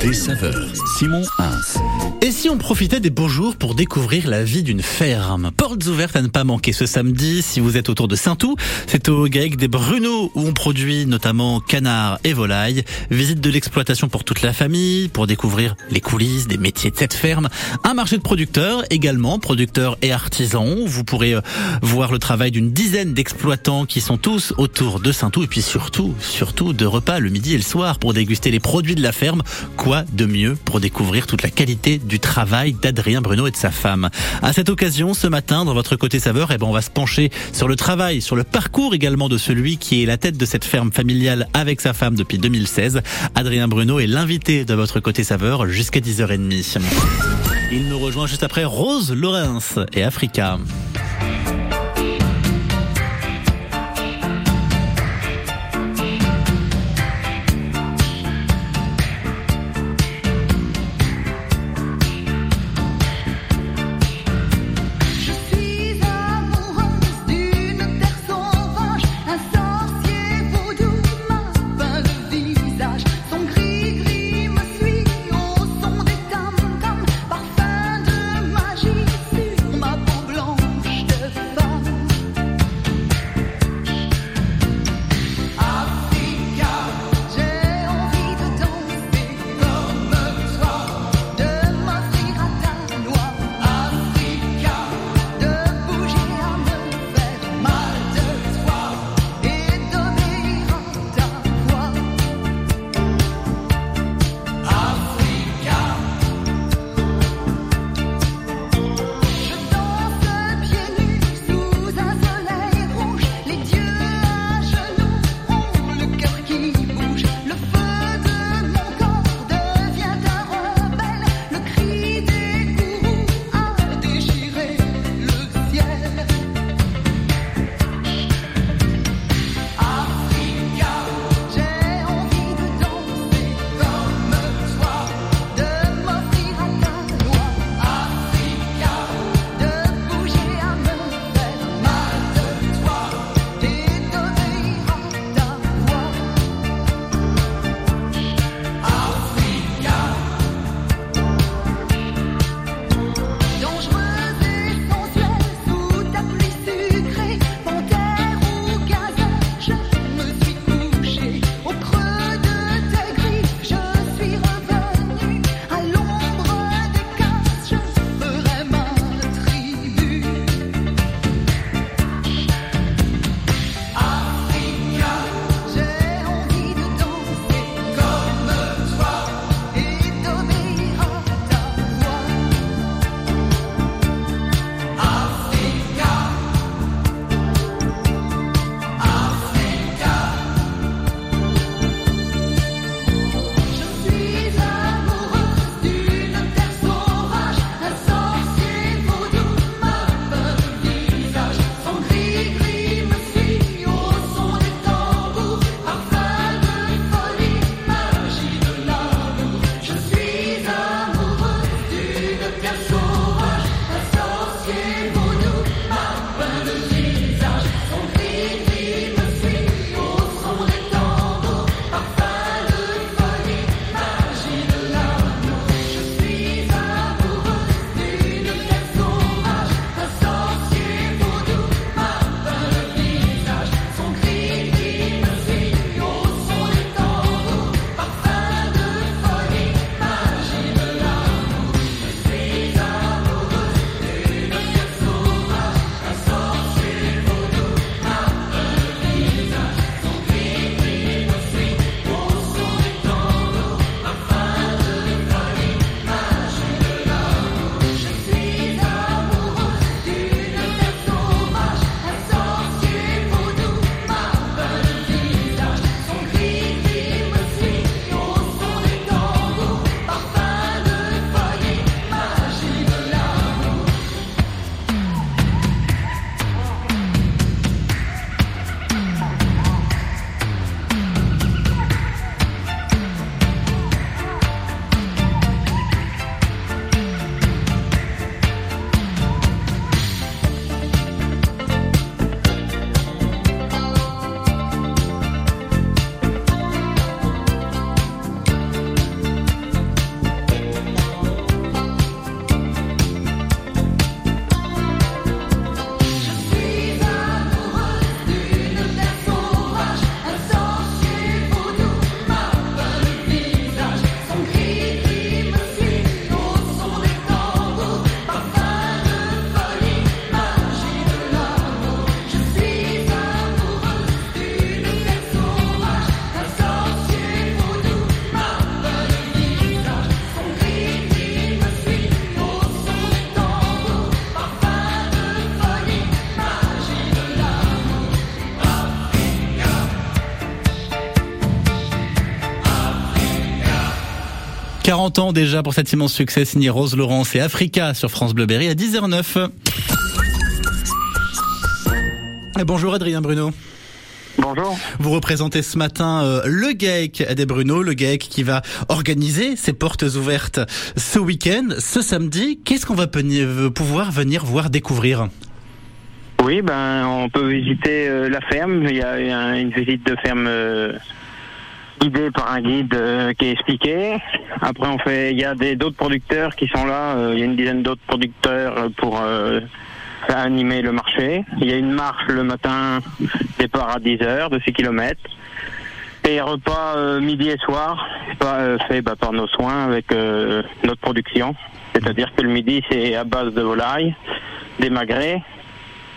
Côté saveur, Simon. Et si on profitait des beaux jours pour découvrir la vie d'une ferme? Portes ouvertes à ne pas manquer ce samedi si vous êtes autour de Saint-Ouen. C'est au GAEC des Bruneaux où on produit notamment canards et volailles. Visite de l'exploitation pour toute la famille, pour découvrir les coulisses des métiers de cette ferme. Un marché de producteurs également, producteurs et artisans. Vous pourrez euh, voir le travail d'une dizaine d'exploitants qui sont tous autour de Saint-Ouen et puis surtout, surtout de repas le midi et le soir pour déguster les produits de la ferme. De mieux pour découvrir toute la qualité du travail d'Adrien Bruno et de sa femme. À cette occasion, ce matin, dans votre côté saveur, eh ben, on va se pencher sur le travail, sur le parcours également de celui qui est la tête de cette ferme familiale avec sa femme depuis 2016. Adrien Bruno est l'invité de votre côté saveur jusqu'à 10h30. Il nous rejoint juste après Rose Lorenz et Africa. 40 ans déjà pour cet immense succès signé Rose Laurence et Africa sur France Bleu Berry à 10h09. Et bonjour Adrien Bruno. Bonjour. Vous représentez ce matin euh, le GAEC des Bruno, le GAEC qui va organiser ses portes ouvertes ce week-end, ce samedi. Qu'est-ce qu'on va euh, pouvoir venir voir découvrir? Oui, ben on peut visiter euh, la ferme. Il y a un- une visite de ferme euh, guidée par un guide euh, qui est expliqué. Après, on fait, il y a d'autres producteurs qui sont là. euh, il y a une dizaine d'autres producteurs euh, pour animer le marché. Il y a une marche le matin, départ à 10 heures de 6 km. Et repas midi et soir, pas, fait bah, par nos soins avec notre production. C'est-à-dire que le midi, c'est à base de volaille, des magrets,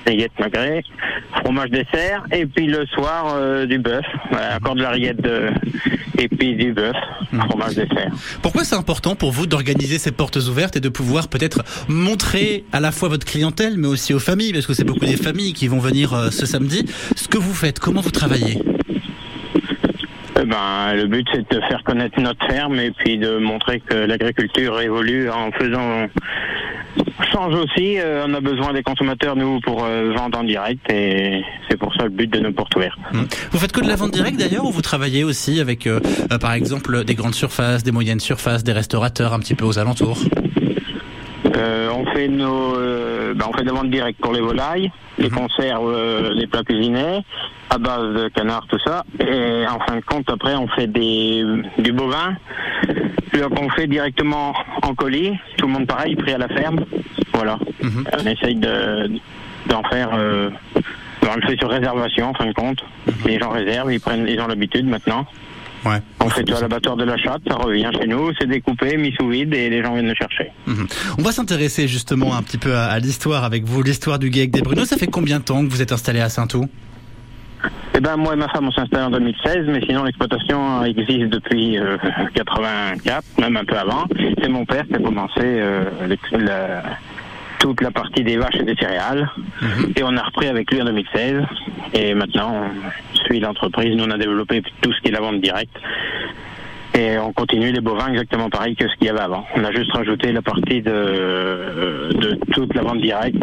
rillettes magrets, fromage dessert, et puis le soir, euh, du bœuf. Voilà, encore de la rillette de... et puis du bœuf, fromage dessert. Pourquoi c'est important pour vous d'organiser ces portes ouvertes et de pouvoir peut-être montrer à la fois votre clientèle mais aussi aux familles, parce que c'est beaucoup des familles qui vont venir euh, ce samedi, ce que vous faites, comment vous travaillez? Eh ben, le but, c'est de faire connaître notre ferme et puis de montrer que l'agriculture évolue en faisant change aussi. Euh, on a besoin des consommateurs, nous, pour euh, vendre en direct et c'est pour ça le but de nos portes. Hmm. Vous faites que de la vente directe d'ailleurs ou vous travaillez aussi avec euh, euh, par exemple des grandes surfaces, des moyennes surfaces, des restaurateurs un petit peu aux alentours? Euh, on fait nos, euh, ben, on fait de la vente directe pour les volailles, les conserves, euh, les plats cuisinés, à base de canard, tout ça. Et en fin de compte, après, on fait des, du bovin. Donc, on fait directement en colis. Tout le monde pareil, pris à la ferme. Voilà. Mhm. On essaye de, d'en faire, euh, on le fait sur réservation, en fin de compte. Les gens réservent, ils prennent, ils ont l'habitude maintenant. Ouais. On fait tout à l'abattoir de la chatte, ça revient chez nous, c'est découpé, mis sous vide et les gens viennent le chercher. Mhm. On va s'intéresser justement un petit peu à, à l'histoire avec vous, l'histoire du GAEC des Bruno. Ça fait combien de temps que vous êtes installé à Saint-Ouen? Eh ben moi et ma femme on s'est installé en 2016, mais sinon l'exploitation existe depuis euh, 84, même un peu avant. C'est mon père qui a commencé euh, la- toute la partie des vaches et des céréales, et on a repris avec lui en 2016. Et maintenant on suit l'entreprise. Nous on a développé tout ce qui est la vente directe. Et on continue les bovins exactement pareil que ce qu'il y avait avant. On a juste rajouté la partie de, de toute la vente directe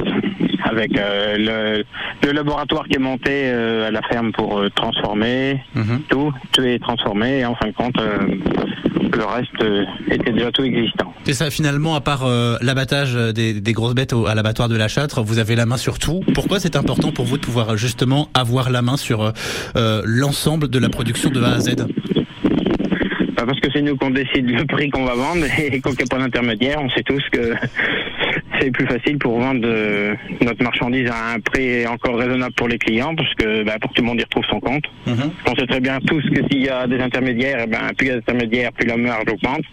avec euh, le, le laboratoire qui est monté euh, à la ferme pour euh, transformer Mhm. tout, tout est transformé et en fin de compte le reste euh, était déjà tout existant. C'est ça, finalement, à part euh, l'abattage des, des grosses bêtes au- à l'abattoir de la Châtre, vous avez la main sur tout. Pourquoi c'est important pour vous de pouvoir justement avoir la main sur euh, l'ensemble de la production de A à Z? Bah, parce que c'est nous qu'on décide le prix qu'on va vendre et qu'on a pas d'intermédiaire, on sait tous que c'est plus facile pour vendre euh, notre marchandise à un prix encore raisonnable pour les clients parce que bah, pour que tout le monde y retrouve son compte. Mhm. On sait très bien tous que s'il y a des intermédiaires, eh ben, plus il y a d'intermédiaires, plus la marge augmente,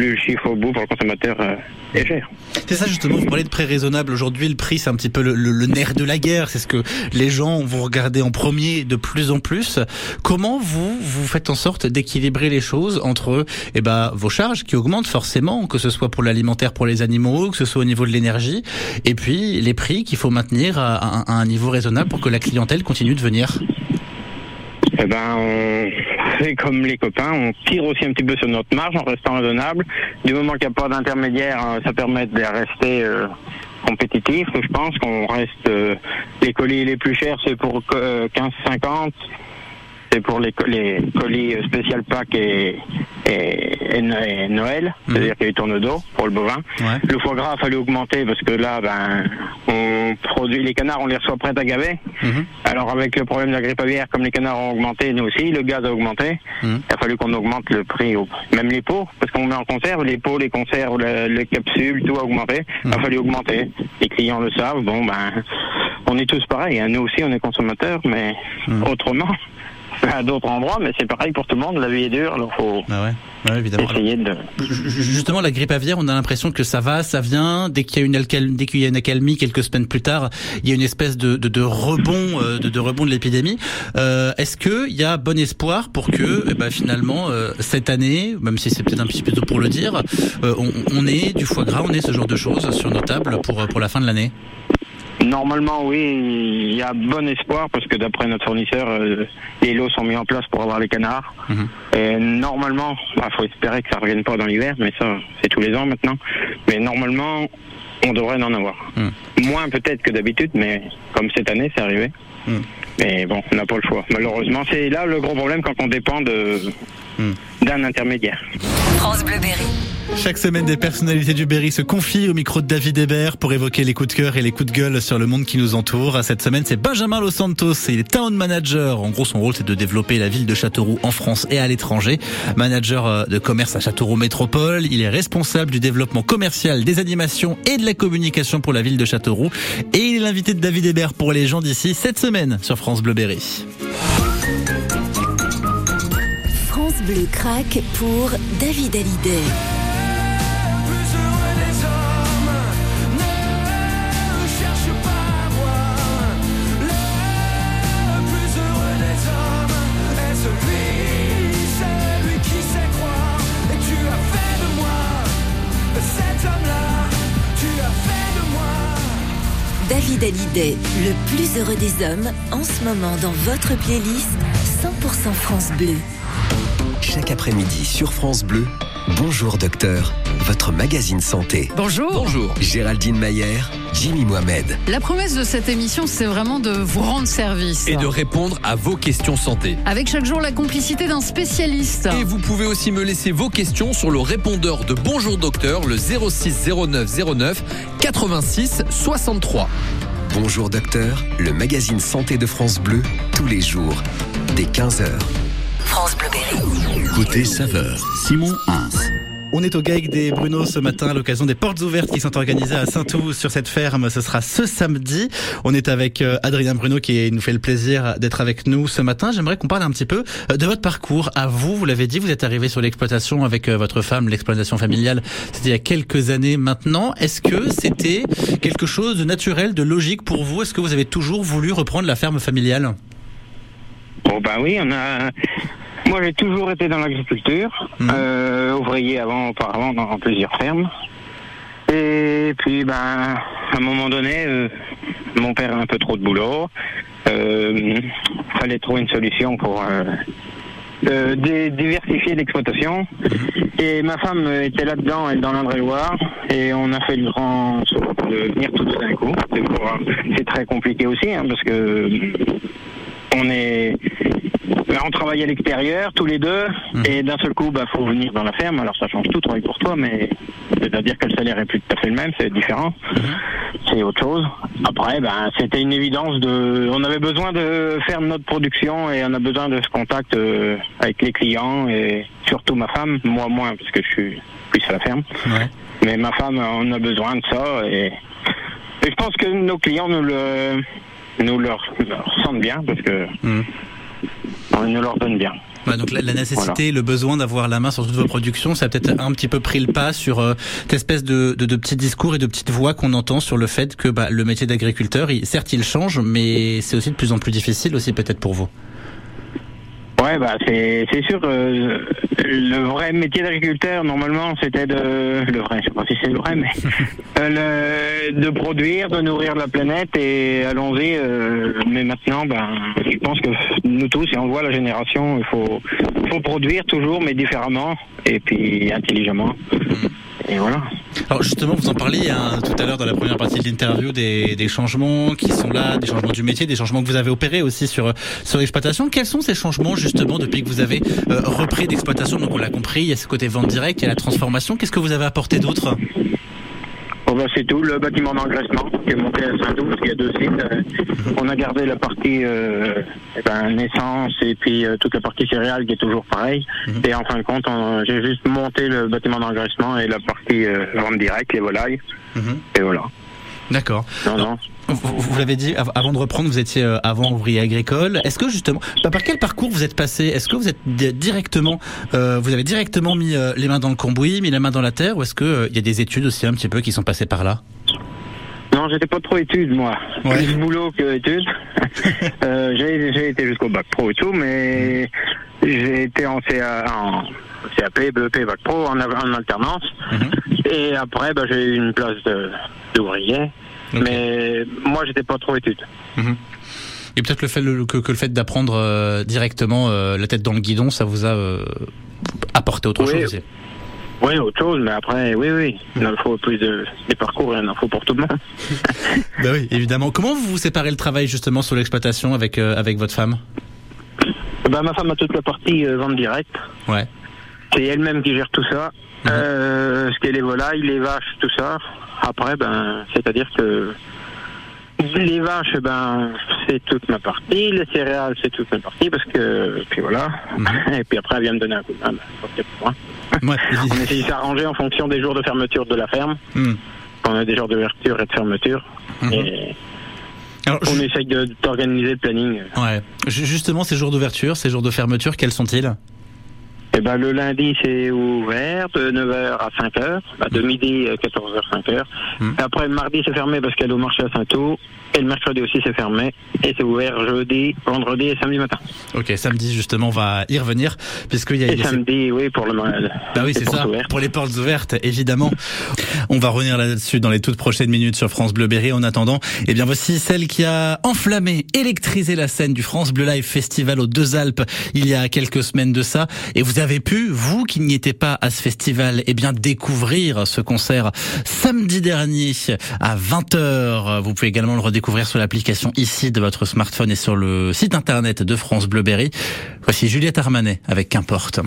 plus le chiffre au bout pour le consommateur euh, est cher. C'est ça justement, vous parlez de prix raisonnable. Aujourd'hui, le prix, c'est un petit peu le, le- le nerf de la guerre. C'est ce que les gens vont regarder en premier de plus en plus. Comment vous, vous faites en sorte d'équilibrer les choses entre eh ben, vos charges qui augmentent forcément, que ce soit pour l'alimentaire pour les animaux, que ce soit au niveau de l'énergie, et puis les prix qu'il faut maintenir à, à un- à un niveau raisonnable pour que la clientèle continue de venir? Eh ben, on comme les copains, on tire aussi un petit peu sur notre marge en restant raisonnable. Du moment qu'il n'y a pas d'intermédiaire, euh, ça permet de rester euh, compétitif. Je pense qu'on reste euh, les colis les plus chers, c'est pour euh, 15,50. C'est pour les, co- les colis euh, spécial pack et, et, et No- et Noël, Mhm. c'est-à-dire qu'il y a eu tourne d'eau pour le bovin. Ouais. Le foie gras a fallu augmenter parce que là, ben, on produit les canards, on les reçoit prêts à gaver. Mhm. Alors avec le problème de la grippe aviaire, comme les canards ont augmenté, nous aussi, le gaz a augmenté. Mhm. Il a fallu qu'on augmente le prix, même les pots, parce qu'on met en conserve, les pots, les conserves, le- les capsules, tout a augmenté. Il a fallu augmenter. Les clients le savent. Bon, ben, on est tous pareils. hein. Nous aussi, on est consommateurs, mais autrement, à d'autres endroits. Mais c'est pareil pour tout le monde. La vie est dure, alors faut Ah ouais, ouais, évidemment. Essayer de. Ju- ju- Justement, la grippe aviaire, on a l'impression que ça va, ça vient. Dès qu'il y a une alcal- dès qu'il y a une accalmie, quelques semaines plus tard, il y a une espèce de, de, de rebond, euh, de, de rebond de l'épidémie. Euh, Est-ce que il y a bon espoir pour que, eh ben, finalement, euh, cette année, même si c'est peut-être un petit peu tôt pour le dire, euh, on, on ait du foie gras, on ait ce genre de choses sur nos tables pour pour la fin de l'année? Normalement, oui, il y a bon espoir parce que d'après notre fournisseur, euh, les lots sont mis en place pour avoir les canards. Mhm. Et normalement, il faut espérer que ça ne revienne pas dans l'hiver, mais ça, c'est tous les ans maintenant. Mais normalement, on devrait en avoir. Mhm. Moins peut-être que d'habitude, mais comme cette année, c'est arrivé. Mhm. Mais bon, on n'a pas le choix. Malheureusement, c'est là le gros problème quand on dépend de Mhm. d'un intermédiaire. France Bleu Berry. Chaque semaine, des personnalités du Berry se confient au micro de David Hébert pour évoquer les coups de cœur et les coups de gueule sur le monde qui nous entoure. Cette semaine, c'est Benjamin Los Santos. Il est town manager. En gros, son rôle, c'est de développer la ville de Châteauroux en France et à l'étranger. Manager euh, de commerce à Châteauroux Métropole. Il est responsable du développement commercial, des animations et de la communication pour la ville de Châteauroux. Et il est l'invité de David Hébert pour les gens d'ici cette semaine sur France Bleu Berry. Bleu craque pour David Hallyday. plus heureux des hommes ne cherche pas voir. Le plus heureux des hommes est celui, celui qui sait croire. Et tu as fait de moi cet homme-là. Tu as fait de moi. David Hallyday, le plus heureux des hommes, en ce moment dans votre playlist 100% France Bleu. Chaque après-midi sur France Bleu, Bonjour Docteur, votre magazine santé. Bonjour. Bonjour. Géraldine Mayer, Jimmy Mohamed. La promesse de cette émission, c'est vraiment de vous rendre service. Et de répondre à vos questions santé. Avec chaque jour la complicité d'un spécialiste. Et vous pouvez aussi me laisser vos questions sur le répondeur de Bonjour Docteur, le 06 09 09 86 63. Bonjour Docteur, le magazine santé de France Bleu, tous les jours, dès 15h. France. Côté saveur, Simon Hins. On est au GAEC des Bruno ce matin à l'occasion des portes ouvertes qui sont organisées à Saint-Ouen sur cette ferme. Ce sera ce samedi. On est avec euh, Adrien Bruno qui nous fait le plaisir d'être avec nous ce matin. J'aimerais qu'on parle un petit peu euh, de votre parcours. À vous, vous l'avez dit, vous êtes arrivé sur l'exploitation avec euh, votre femme, l'exploitation familiale. C'était il y a quelques années maintenant. Est-ce que c'était quelque chose de naturel, de logique pour vous? Est-ce que vous avez toujours voulu reprendre la ferme familiale? Bon ben oui, on a. Moi j'ai toujours été dans l'agriculture, Mhm. euh, ouvrier avant, auparavant dans plusieurs fermes. Et puis ben à un moment donné, euh, mon père a un peu trop de boulot. Euh, fallait trouver une solution pour euh, euh, diversifier l'exploitation. Et ma femme était là-dedans, elle dans l'Indre-et-Loire, et on a fait le grand saut de venir tous d'un coup. C'est très compliqué aussi, hein, parce que on est on travaille à l'extérieur tous les deux et d'un seul coup bah faut venir dans la ferme. Alors ça change tout travail pour toi mais c'est-à-dire que le salaire est plus tout à fait le même c'est différent. C'est autre chose. Après ben c'était une évidence de on avait besoin de faire notre production et on a besoin de ce contact euh, avec les clients et surtout ma femme. Moi moins parce que je suis plus à la ferme. Ouais. mais ma femme on a besoin de ça et, et je pense que nos clients nous le nous leur, leur sentent bien parce que Mhm. on nous leur donne bien. Ouais, donc la, la nécessité, le besoin d'avoir la main sur toutes vos productions, ça a peut-être un petit peu pris le pas sur euh, cette espèce de, de, de petits discours et de petites voix qu'on entend sur le fait que bah, le métier d'agriculteur, certes, il change, mais c'est aussi de plus en plus difficile aussi peut-être pour vous. Ouais, bah c'est c'est sûr. euh, le vrai métier d'agriculteur, normalement, c'était de le vrai. Je sais pas si c'est le vrai, mais euh, le- de produire, de nourrir la planète et allons-y. euh, mais maintenant, ben, je pense que nous tous, et on voit la génération, il faut faut produire toujours, mais différemment et puis intelligemment. Alors justement, vous en parliez hein, tout à l'heure dans la première partie de l'interview des, changements qui sont là, des changements du métier, des changements que vous avez opérés aussi sur sur l'exploitation. Quels sont ces changements justement depuis que vous avez euh, repris d'exploitation? Donc on l'a compris, il y a ce côté vente directe, il y a la transformation. Qu'est-ce que vous avez apporté d'autre? Bah, c'est tout. Le bâtiment d'engraissement qui est monté à Saint-Doux, parce qu'il y a deux sites. Euh, on a gardé la partie euh, eh ben, naissance et puis euh, toute la partie céréales qui est toujours pareil. Et en fin de compte, on- j'ai juste monté le bâtiment d'engraissement et la partie vente directe, les volailles. Mhm. Et voilà. D'accord. Non, non. Vous, vous l'avez dit av- avant de reprendre, vous étiez euh, avant ouvrier agricole. Est-ce que justement, bah, par quel parcours vous êtes passé? Est-ce que vous êtes di- directement, euh, vous avez directement mis euh, les mains dans le cambouis, mis la main dans la terre, ou est-ce que il y a des études aussi un petit peu qui sont passées par là? Non, j'étais pas trop études, moi. Ouais. Plus boulot que études. euh, j'ai, été jusqu'au bac pro et tout, mais j'ai été en, CA, en CAP, BEP, bac pro, en, en alternance. Mhm. Et après, bah, j'ai eu une place d'ouvrier. Mais moi, j'étais pas trop étude. Et peut-être le fait le- que, que le fait d'apprendre euh, directement euh, la tête dans le guidon, ça vous a euh, apporté autre Oui. chose aussi. Oui, autre chose, mais après, oui, oui. Il en faut plus de des parcours, il en faut pour tout le monde. Bah oui, évidemment. Comment vous vous séparez le travail justement sur l'exploitation avec avec votre femme Ben, ma femme a toute la partie vente directe. Ouais. C'est elle-même qui gère tout ça. Mhm. Ce qu'est les volailles, les vaches, tout ça. Après, ben, c'est-à-dire que les vaches, ben, c'est toute ma partie. Les céréales, c'est toute ma partie parce que, puis voilà. Mhm. Et puis après, elle vient me donner un coup de main. Ben. Ouais. On essaie de s'arranger en fonction des jours de fermeture de la ferme. Hmm. On a des jours d'ouverture et de fermeture. Mhm. Et Alors, on ju- essaye d'organiser le planning. ouais. Ju- Justement, ces jours d'ouverture, ces jours de fermeture, quels sont-ils? Et ben, le lundi, c'est ouvert de 9h à 5h, bah, de midi à 14h, 5h. Mhm. Après, le mardi, c'est fermé parce qu'elle est au marché à Saint-Eau. Et le mercredi aussi, c'est fermé. Et c'est ouvert jeudi, vendredi et samedi matin. Ok, samedi justement, on va y revenir puisqu'il y a, Et il y a ces- samedi, oui, pour le. Bah oui, c'est ça. Pour les portes ouvertes, évidemment. On va revenir là-dessus dans les toutes prochaines minutes sur France Bleu Berry. En attendant, eh bien voici celle qui a enflammé, électrisé la scène du France Bleu Live Festival aux Deux Alpes il y a quelques semaines de ça. Et vous avez pu, vous qui n'y étiez pas à ce festival, eh bien découvrir ce concert samedi dernier à 20h. Vous pouvez également le redécouvrir sur l'application ici de votre smartphone et sur le site internet de France Bleu Berry. Voici Juliette Armanet avec Qu'importe.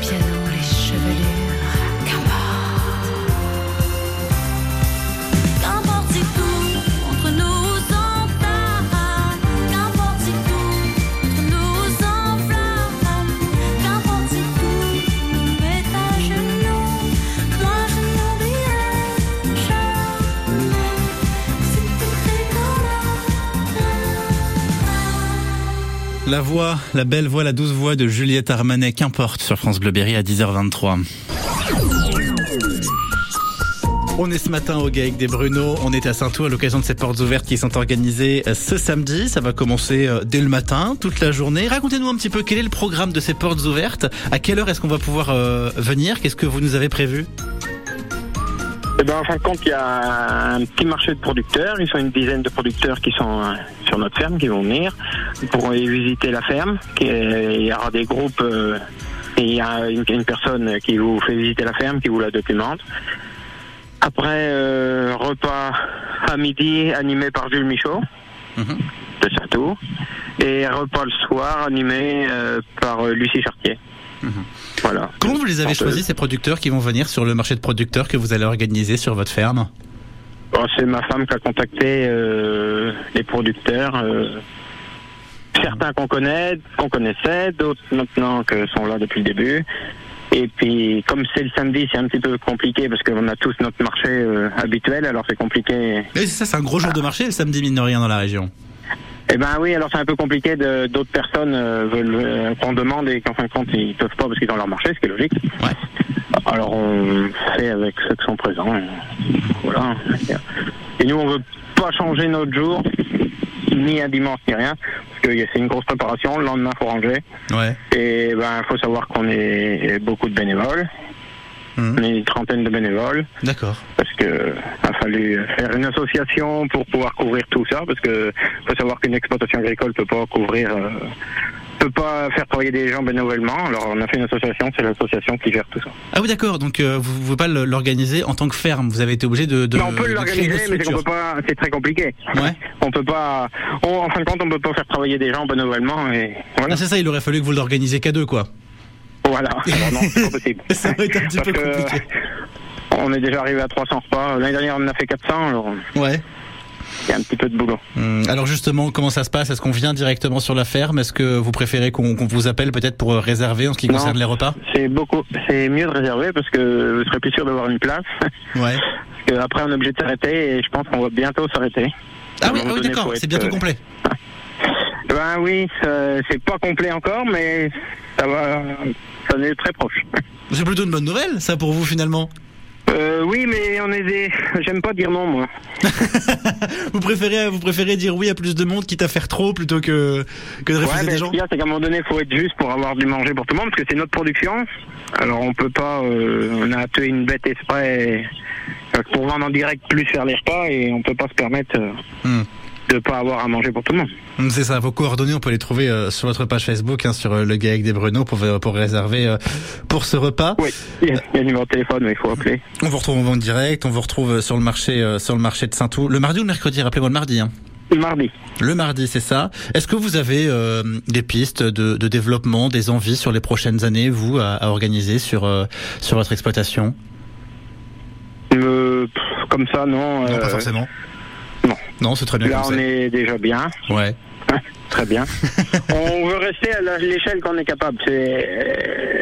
Piano, La voix, la belle voix, la douce voix de Juliette Armanet, qu'importe, sur France Bleu Berry à 10h23. On est ce matin au GAEC des Bruno. On est à Saint-Ouen à l'occasion de ces portes ouvertes qui sont organisées euh, ce samedi. Ça va commencer euh, dès le matin, toute la journée. Racontez-nous un petit peu quel est le programme de ces portes ouvertes. À quelle heure est-ce qu'on va pouvoir euh, venir? Qu'est-ce que vous nous avez prévu? Eh ben, en fin de compte, il y a un petit marché de producteurs. Ils sont une dizaine de producteurs qui sont euh, sur notre ferme, qui vont venir pour aller visiter la ferme. Il y aura des groupes euh, et il y a une, personne qui vous fait visiter la ferme, qui vous la documente. Après, euh, repas à midi animé par Jules Michaud Mhm. de Saint-Tour. Et repas le soir animé euh, par Lucie Chartier. Voilà. Comment vous les avez choisis, ces producteurs qui vont venir sur le marché de producteurs que vous allez organiser sur votre ferme Bon, c'est ma femme qui a contacté euh, les producteurs. euh, certains qu'on connaît, qu'on connaissait, d'autres maintenant que sont là depuis le début. Et puis, comme c'est le samedi, c'est un petit peu compliqué parce qu'on a tous notre marché euh, habituel, alors c'est compliqué. C'est ça, c'est un gros jour de marché le samedi, mine de rien, dans la région. Eh ben oui, alors c'est un peu compliqué. D'autres personnes euh, veulent euh, qu'on demande et qu'en fin de compte ils peuvent pas parce qu'ils ont leur marché, ce qui est logique. Ouais. Alors on fait avec ceux qui sont présents. Voilà. Et nous on veut pas changer notre jour, ni un dimanche ni rien, parce que c'est une grosse préparation. Le lendemain faut ranger. Ouais. Et ben faut savoir qu'on est beaucoup de bénévoles. Mhm. On est une trentaine de bénévoles D'accord. parce que a fallu faire une association pour pouvoir couvrir tout ça parce que faut savoir qu'une exploitation agricole peut pas couvrir euh, peut pas faire travailler des gens bénévolement alors on a fait une association c'est l'association qui gère tout ça Ah oui, d'accord. Donc, euh, vous ne pouvez pas l'organiser en tant que ferme. Vous avez été obligé de, de, mais on peut l'organiser mais c'est qu'on structure. peut pas c'est très compliqué Ouais. on peut pas on- en fin de compte on peut pas faire travailler des gens bénévolement et voilà Ah, c'est ça, il aurait fallu que vous l'organisiez qu'à deux, quoi. Voilà Alors non c'est pas possible Ça aurait été un petit Parce peu compliqué. on est déjà arrivé à 300 repas l'année dernière on en a fait 400 alors Ouais. il y a un petit peu de boulot Hum, Alors justement, comment ça se passe? Est-ce qu'on vient directement sur la ferme? Est-ce que vous préférez qu'on qu'on vous appelle peut-être pour euh, réserver en ce qui Non. concerne les repas? C'est beaucoup, c'est mieux de réserver parce que vous serez plus sûr d'avoir une place. Ouais. Parce qu'après on est obligé de s'arrêter et je pense qu'on va bientôt s'arrêter. Ah oui, ah oui d'accord, c'est être, bientôt euh, complet. Ben oui, c'est pas complet encore, mais ça va, ça en est très proche. C'est plutôt une bonne nouvelle, ça pour vous finalement. Euh, oui, mais on est des, j'aime pas dire non moi. Vous préférez, vous préférez dire oui à plus de monde, quitte à faire trop plutôt que que de refuser Ouais, des gens. c'est qu'à un moment donné, il faut être juste pour avoir du manger pour tout le monde, parce que c'est notre production. Alors on peut pas, euh, on a tué une bête exprès euh, pour vendre en direct plus faire les repas et on peut pas se permettre euh, Hmm. De pas avoir à manger pour tout le monde. Hum, C'est ça, vos coordonnées, on peut les trouver euh, sur votre page Facebook, hein, sur euh, le GAEC des Bruno pour, euh, pour réserver pour ce repas. Oui, il y a il y a un numéro de téléphone, mais il faut appeler. On vous retrouve en vente direct, on vous retrouve sur le marché sur le marché de Saint-Ouen. Le mardi ou le mercredi Rappelez-moi le mardi. Hein. Mardi. Le mardi, c'est ça. Est-ce que vous avez euh, des pistes de, de développement, des envies sur les prochaines années, vous, à, à organiser sur euh, sur votre exploitation? Euh, comme ça, non. Non, pas forcément. Non. C'est très bien Là, comme on ça. est déjà bien. Ouais. Très bien. on veut rester à l'échelle qu'on est capable. C'est,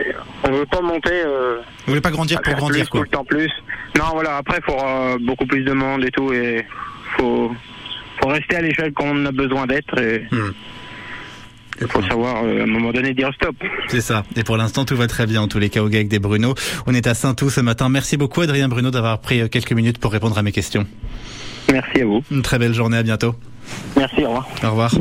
euh, on veut pas monter. Euh, Vous voulez pas grandir pour grandir, plus, quoi. Tout le temps plus. Non, voilà. Après, il faudra beaucoup plus de monde et tout, et faut, faut rester à l'échelle qu'on a besoin d'être. Et Hmm. il faut savoir euh, à un moment donné dire stop. C'est ça. Et pour l'instant, tout va très bien, en tous les cas, au GAEC des Bruno. On est à Saint-Ouen ce matin. Merci beaucoup, Adrien Bruno, d'avoir pris euh, quelques minutes pour répondre à mes questions. Merci à vous. Une très belle journée, à bientôt. Merci, au revoir. Au revoir.